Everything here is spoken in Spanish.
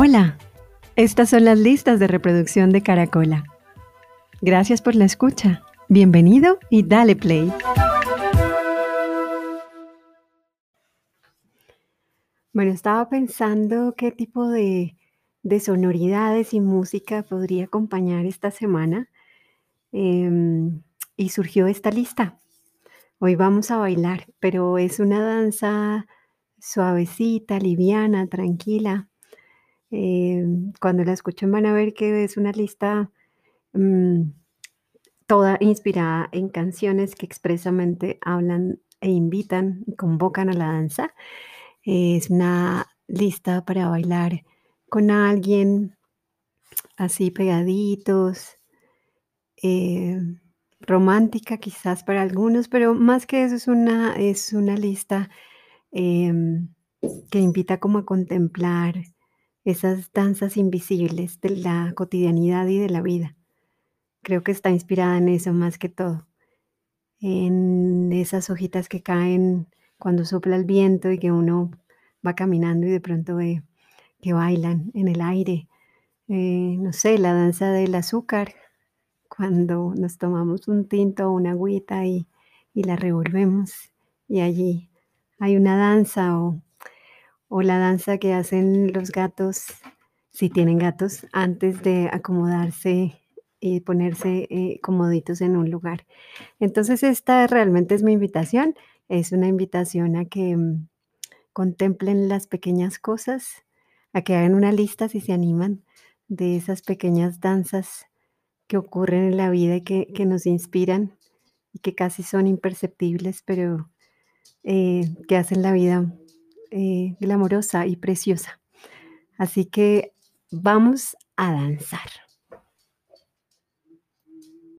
Hola, estas son las listas de reproducción de Caracola. Gracias por la escucha. Bienvenido y dale play. Bueno, estaba pensando qué tipo de, de sonoridades y música podría acompañar esta semana em, y surgió esta lista. Hoy vamos a bailar, pero es una danza suavecita, liviana, tranquila. Em, cuando la escuchen van a ver que es una lista mm, toda inspirada en canciones que expresamente hablan e invitan y convocan a la danza. Es una lista para bailar con alguien, así pegaditos, eh, romántica quizás para algunos, pero más que eso es una, es una lista em, que invita como a contemplar esas danzas invisibles de la cotidianidad y de la vida. Creo que está inspirada en eso más que todo, en esas hojitas que caen cuando sopla el viento y que uno va caminando y de pronto ve que bailan en el aire. Eh, no sé, la danza del azúcar, cuando nos tomamos un tinto o una agüita y, y la revolvemos y allí hay una danza o, o la danza que hacen los gatos, si tienen gatos, antes de acomodarse y ponerse eh, comoditos en un lugar. Entonces esta realmente es mi invitación, es una invitación a que mm, contemplen las pequeñas cosas, a que hagan una lista si se animan de esas pequeñas danzas que ocurren en la vida y que, que nos inspiran y que casi son imperceptibles, pero eh, que hacen la vida eh, glamorosa y preciosa. Así que vamos a danzar.